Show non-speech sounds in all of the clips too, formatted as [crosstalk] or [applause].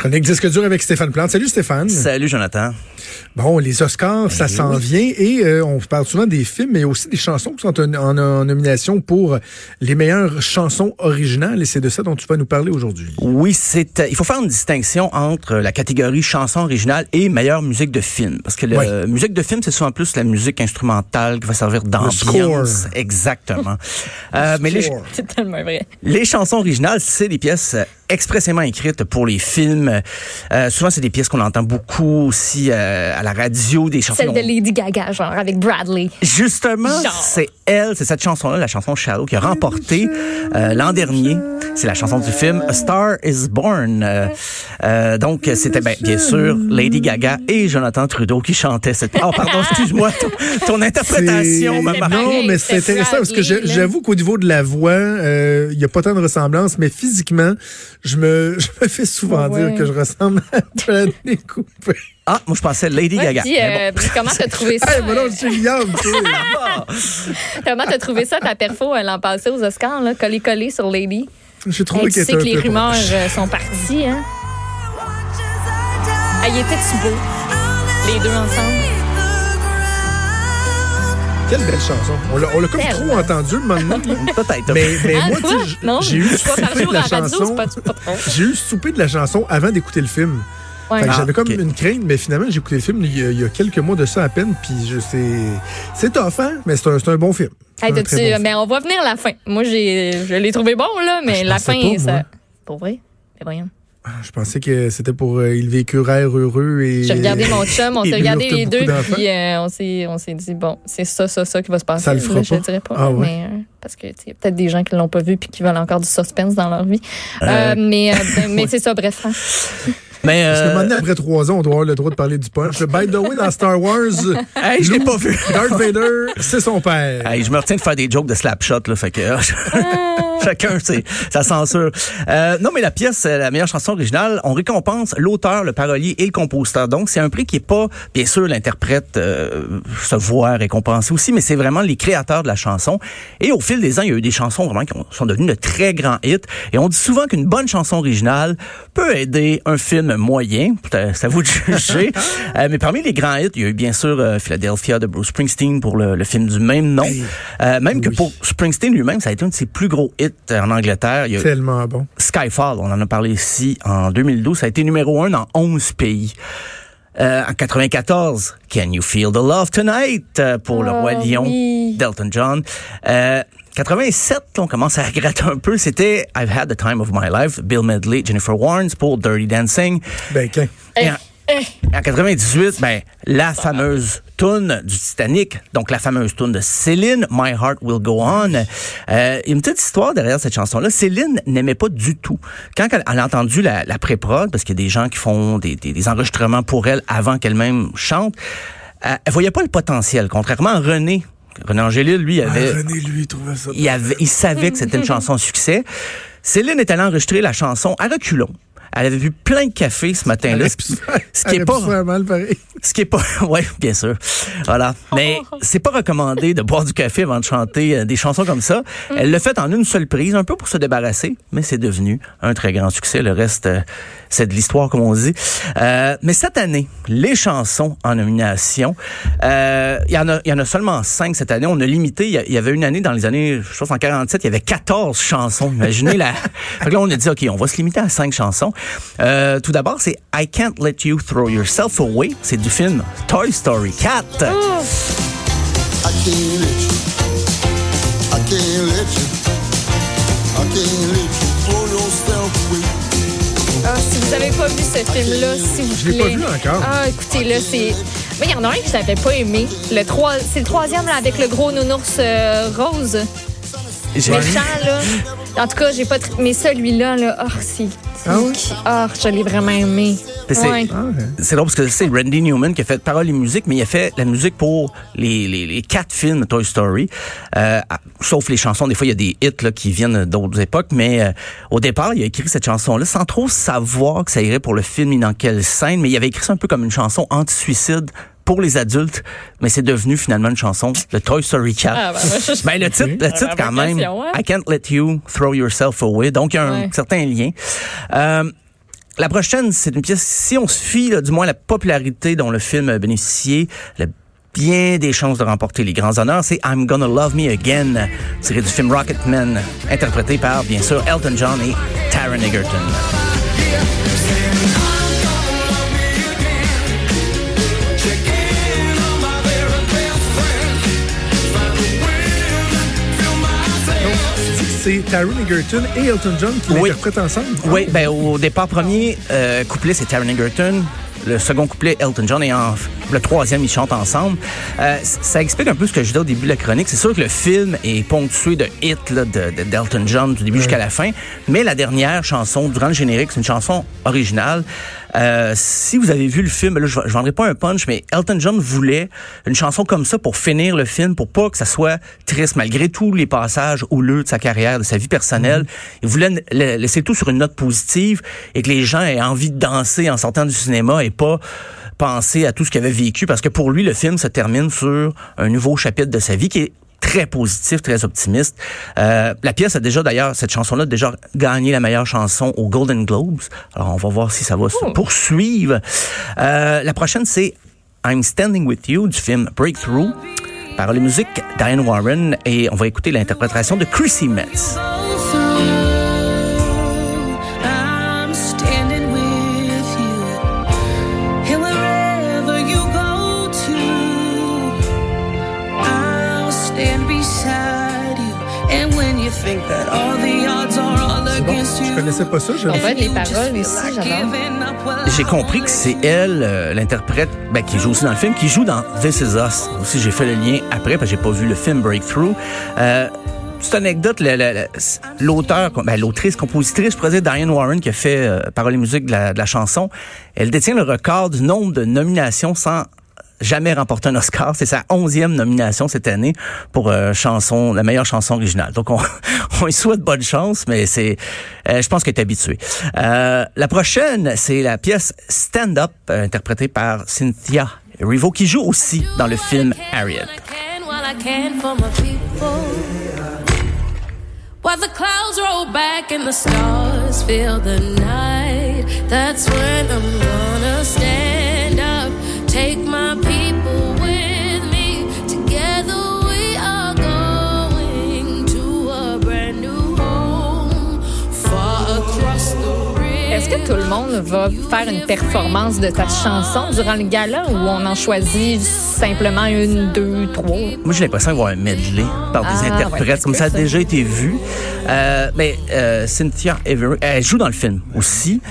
Chronique Disque dur avec Stéphane Plante. Salut Stéphane. Salut Jonathan. Bon, les Oscars, ça s'en vient et euh, on parle souvent des films, mais aussi des chansons qui sont en, en- en nomination pour les meilleures chansons originales et c'est de ça dont tu vas nous parler aujourd'hui. Oui, c'est. euh, il faut faire une distinction entre la catégorie chanson originale et meilleure musique de film, parce que la musique de film c'est souvent plus la musique instrumentale qui va servir d'ambiance. Exactement. [laughs] Euh, mais les. C'est tellement vrai. les chansons originales, c'est des pièces euh, expressément écrites pour les films. Euh, souvent, c'est des pièces qu'on entend beaucoup aussi euh, à la radio, des chansons. Celle de Lady Gaga, genre, avec Bradley. Justement, c'est elle, c'est cette chanson-là, la chanson Shallow, qui a remporté euh, l'an dernier. C'est la chanson du film A Star Is Born. Euh, euh, donc, c'était ben, bien sûr Lady Gaga et Jonathan Trudeau qui chantaient cette... Oh, pardon, [laughs] excuse-moi, ton, ton interprétation m'a marqué. Non, mais c'est intéressant parce que j'avoue qu'au niveau de la voix, euh, il y a pas tant de ressemblance, mais physiquement, je me, [laughs] je me fais souvent Ouais. dire que je ressemble à Bradley [laughs] Cooper. Ah, moi, je pensais Lady Ouais, Gaga. bon. euh, comment t'as trouvé [laughs] ça? Hey, non, je suis Guillaume, tu sais. comment t'as trouvé ça, ta perfo, euh, l'an passé aux Oscars, là, collé-collé sur Lady? J'ai trouvé Hey, tu sais que les rumeurs proche. euh, sont parties, hein? Ah, il était-tu beau? Les deux ensemble? Quelle belle chanson. On l'a on l'a comme trop entendu maintenant. [laughs] Peut-être. Mais, mais Ah, moi, quoi? tu sais, Non, j'ai eu souper de la chanson. J'ai eu souper de la chanson avant d'écouter le film. Ouais. Que Ah, J'avais comme une crainte, mais finalement, j'ai écouté le film il y, a, il y a quelques mois de ça à peine, puis je sais. C'est tough, hein? Mais c'est un, c'est un bon film. C'est Hey, un t'as-tu- très bon film. mais on va venir à la fin. Moi, j'ai, je l'ai trouvé bon, là, mais Ah, la fin, pas, ça. moi. Pour vrai? Mais voyons. Ah, Je pensais que c'était pour euh, Ils heureux et. J'ai regardé mon [laughs] chum, on s'est regardé les deux, puis euh, on s'est on s'est dit, bon, c'est ça, ça, ça qui va se passer. Ça le fera Là, je pas. dirais pas. Ah ouais? mais, euh, parce que, tu sais, il y a peut-être des gens qui l'ont pas vu puis qui veulent encore du suspense dans leur vie. Euh, mais euh, [laughs] mais c'est ça, bref. hein. [laughs] Mais, Parce que euh, maintenant, après trois ans, on doit avoir le droit de parler du punch. By the way, dans Star Wars, hey, je l'ai pas vu. Darth Vader, c'est son père. Hey, je me retiens de faire des jokes de slapshot, là, fait que euh, [laughs] chacun, c'est sa censure. Euh, non, mais la pièce, euh, la meilleure chanson originale, on récompense l'auteur, le parolier et le compositeur. Donc, c'est un prix qui est pas, bien sûr, l'interprète euh, se voit récompensé aussi, mais c'est vraiment les créateurs de la chanson. Et au fil des ans, il y a eu des chansons vraiment qui ont- sont devenues de très grands hits. Et on dit souvent qu'une bonne chanson originale peut aider un film moyen. À vous de juger. [laughs] Euh, mais parmi les grands hits, il y a eu bien sûr euh, Philadelphia de Bruce Springsteen pour le, le film du même nom. Euh, même que pour Springsteen lui-même, ça a été un de ses plus gros hits en Angleterre. Il y a Tellement bon. Skyfall, on en a parlé ici en 2012, ça a été numéro un dans 11 pays. Euh, en 94, Can You Feel the Love Tonight euh, pour le Oh, roi lion oui. d'Elton John. Euh, 87, on commence à gratter un peu, c'était I've Had the Time of My Life, Bill Medley, Jennifer Warnes pour Dirty Dancing. Ben, qu'un. Et en, en 98, ben, la fameuse tune du Titanic, donc la fameuse tune de Céline, My Heart Will Go On. Euh, une petite histoire derrière cette chanson-là. Céline n'aimait pas du tout. Quand elle, elle a entendu la, la pré-prod, parce qu'il y a des gens qui font des, des- des enregistrements pour elle avant qu'elle-même chante, euh, elle voyait pas le potentiel. Contrairement à René, René Angélil, lui, avait, Ah, René, lui, il trouvait ça. il, avait, il savait que c'était une [laughs] chanson succès. Céline est allée enregistrer la chanson à reculons. Elle avait vu plein de café ce matin-là. Ce qui est pas ce qui est pas, [laughs] ouais, bien sûr. Voilà. Mais c'est pas recommandé de boire du café avant de chanter euh, des chansons comme ça. Elle l'a fait en une seule prise, un peu pour se débarrasser, mais c'est devenu un très grand succès. Le reste, euh, c'est de l'histoire, comme on dit. Euh, mais cette année, les chansons en nomination, euh, il y en a, il y en a seulement cinq cette année. On a limité. Il y avait une année dans les années, je pense en 47, il y avait 14 chansons. Imaginez la. [laughs] Là, on a dit, OK, on va se limiter à cinq chansons. Euh, tout d'abord, c'est I Can't Let You Throw Yourself Away. C'est du film Toy Story 4. I can't let you. I can't let you. I can't let you throw yourself away. Ah, si vous avez pas vu ce film-là, s'il vous Je l'ai pas vu encore. Ah, écoutez, là, c'est. Mais il y en a un que je n'avais pas aimé. Le trois... C'est le troisième, là, avec le gros nounours euh, rose. Méchant, là. En tout cas, j'ai pas. Mais celui-là, là, oh, c'est. Ah ouais? Ah, je l'ai vraiment aimé. C'est- Ouais. Ah, drôle parce que c'est Randy Newman qui a fait paroles et musique, mais il a fait la musique pour les, les, les quatre films de Toy Story. Euh, sauf les chansons, des fois il y a des hits là, qui viennent d'autres époques, mais euh, au départ il a écrit cette chanson-là sans trop savoir que ça irait pour le film ni dans quelle scène, mais il avait écrit ça un peu comme une chanson anti-suicide pour les adultes, mais c'est devenu finalement une chanson de Toy Story 4. Ah, ben, je- Ben, le titre, le titre quand même, hein? I can't let you throw yourself away. Donc, il y a un Ouais. certain lien. Euh, la prochaine, c'est une pièce, si on se fie, là, du moins, la popularité dont le film a bénéficié, a bien des chances de remporter les grands honneurs, c'est I'm Gonna Love Me Again, tiré du film Rocketman, interprété par, bien sûr, Elton John et Taron Egerton. C'est Taron Egerton et Elton John qui Oui. l'interprètent ensemble. Oui, ben au départ premier euh, couplet c'est Taron Egerton, le second couplet Elton John et en, le troisième ils chantent ensemble. Euh, ça explique un peu ce que je disais au début de la chronique. C'est sûr que le film est ponctué de hits là, de, de- d'Elton John du début jusqu'à la fin, mais la dernière chanson durant le générique c'est une chanson originale. Euh, si vous avez vu le film, là, je, je vendrai pas un punch, mais Elton John voulait une chanson comme ça pour finir le film, pour pas que ça soit triste, malgré tous les passages houleux de sa carrière, de sa vie personnelle. Il voulait la- laisser tout sur une note positive et que les gens aient envie de danser en sortant du cinéma et pas penser à tout ce qu'il avait vécu, parce que pour lui, le film se termine sur un nouveau chapitre de sa vie qui est très positif, très optimiste. Euh, la pièce a déjà, d'ailleurs, cette chanson-là a déjà gagné la meilleure chanson aux Golden Globes. Alors, on va voir si ça va se poursuivre. Euh, la prochaine, c'est I'm Standing With You du film Breakthrough. Par les musiques Diane Warren et on va écouter l'interprétation de Chrissy Metz. Against Je connaissais pas ça. Je... En fait, les paroles aussi, j'adore. J'ai compris que c'est elle, euh, l'interprète, ben, qui joue aussi dans le film, qui joue dans This Is Us. Aussi, j'ai fait le lien après, parce que j'ai pas vu le film Breakthrough. Euh, petite anecdote, le- le- le- l'auteur, ben, l'autrice, compositrice, je pourrais dire Diane Warren, qui a fait euh, paroles et musique de la, de la chanson, elle détient le record du nombre de nominations sans jamais remporter un Oscar. C'est sa onzième nomination cette année pour euh, chanson, la meilleure chanson originale. Donc on, [laughs] on lui souhaite bonne chance, mais c'est, euh, je pense qu'elle est habituée. Euh, la prochaine, c'est la pièce Stand Up, euh, interprétée par Cynthia Erivo, qui joue aussi dans le film Harriet. Est-ce que tout le monde va faire une performance de ta chanson durant le gala ou on en choisit simplement une, deux, trois? Moi, j'ai l'impression d'avoir un medley par des Ah, ouais, interprètes, comme ça a déjà été vu. Euh, mais euh, Cynthia Everett, elle joue dans le film aussi.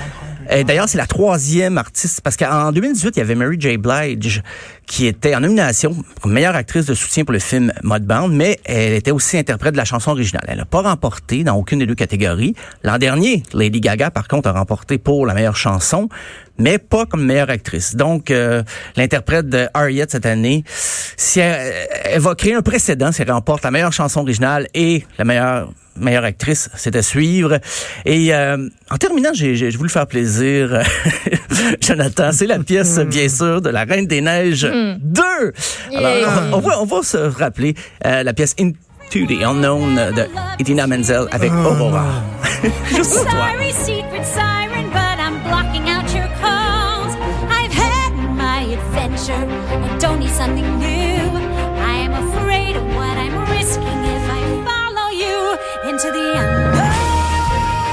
Euh, D'ailleurs, c'est la troisième artiste, parce qu'en 2018, il y avait Mary J. Blige qui était en nomination comme meilleure actrice de soutien pour le film Mudbound, mais elle était aussi interprète de la chanson originale. Elle n'a pas remporté dans aucune des deux catégories. L'an dernier, Lady Gaga, par contre, a remporté pour la meilleure chanson, mais pas comme meilleure actrice. Donc, euh, l'interprète de Harriet cette année, si elle, elle va créer un précédent si elle remporte la meilleure chanson originale et la meilleure meilleure actrice, c'est à suivre. Et euh, en terminant, j'ai j'ai voulu faire plaisir, [laughs] Jonathan. C'est la pièce, bien sûr, de La Reine des Neiges 2. Alors, on, on va, on va se rappeler euh, la pièce Into the Unknown de Idina Menzel avec Aurora. [laughs] Juste pour toi. Adventure and don't need something new. I am afraid of what I'm risking if I follow you into the unknown.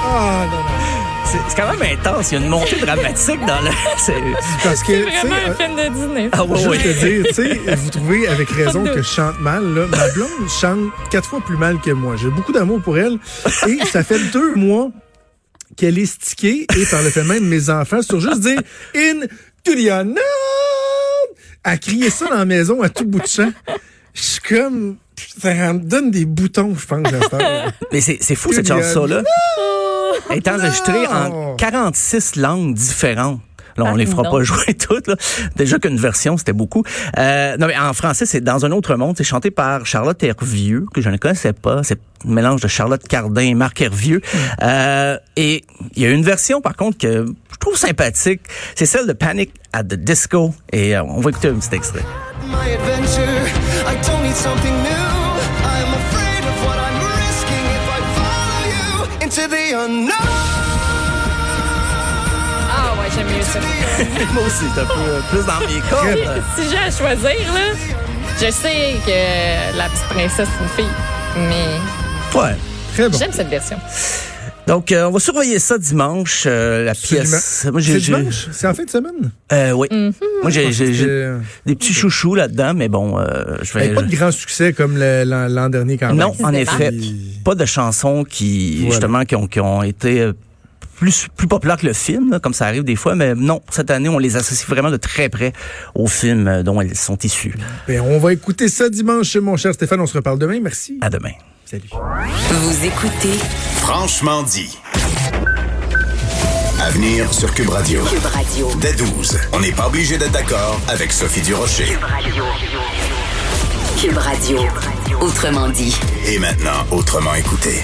Ah, non, non. C'est quand même intense. Il y a une montée dramatique dans le... [laughs] c'est- Parce que, vraiment euh, un film de dîner. Ah oui. te dire, tu sais, vous trouvez avec raison que je chante mal, là. Ma blonde chante quatre fois plus mal que moi. J'ai beaucoup d'amour pour elle. Et ça fait deux mois qu'elle est stickée et par le fait même mes enfants sur juste dire In unknown à crier ça dans la maison à tout bout de champ. Je suis comme ça me donne des boutons, je pense, à. Mais c'est c'est fou, cette chanson-là. Elle est enregistrée en 46 langues différentes. Là, on Ah, les fera non. pas jouer [laughs] toutes. Là. Déjà qu'une version, c'était beaucoup. Euh, non, mais en français, c'est Dans un autre monde. C'est chanté par Charlotte Hervieux, que je ne connaissais pas. C'est un mélange de Charlotte Cardin et Marc Hervieux. Euh, et il y a une version, par contre, que je trouve sympathique. C'est celle de Panic at the Disco. Et euh, on va écouter un petit extrait. my adventure. I don't need something new. I'm afraid of what I'm risking if I follow you into the unknown. Ça. [laughs] Moi aussi, c'est un peu euh, plus dans mes cordes. si j'ai à choisir, là, je sais que la petite princesse, c'est une fille. Mais Ouais. Très bon. j'aime cette version. Donc, euh, on va surveiller ça dimanche, euh, la pièce. Moi, C'est j'ai, j'ai- dimanche? C'est en fin de semaine? euh, oui. Moi, j'ai, j'ai- j'ai des petits chouchous là-dedans, mais bon, euh, je vais. pas de grand succès comme le- l'an l'an dernier quand même. non, en effet, pas de chansons qui, Voilà. justement, qui ont, qui ont été plus plus populaires que le film, là, comme ça arrive des fois, mais non, cette année, on les associe vraiment de très près au film euh, dont elles sont issues. Ben, on va écouter ça dimanche, mon cher Stéphane. On se reparle demain. Merci. À demain. Salut. Vous écoutez Franchement dit. À venir sur Cube Radio. Cube Radio. Dès 12, on n'est pas obligé d'être d'accord avec Sophie Durocher. Cube Radio. Cube Radio. Autrement dit. Et maintenant, autrement écouté.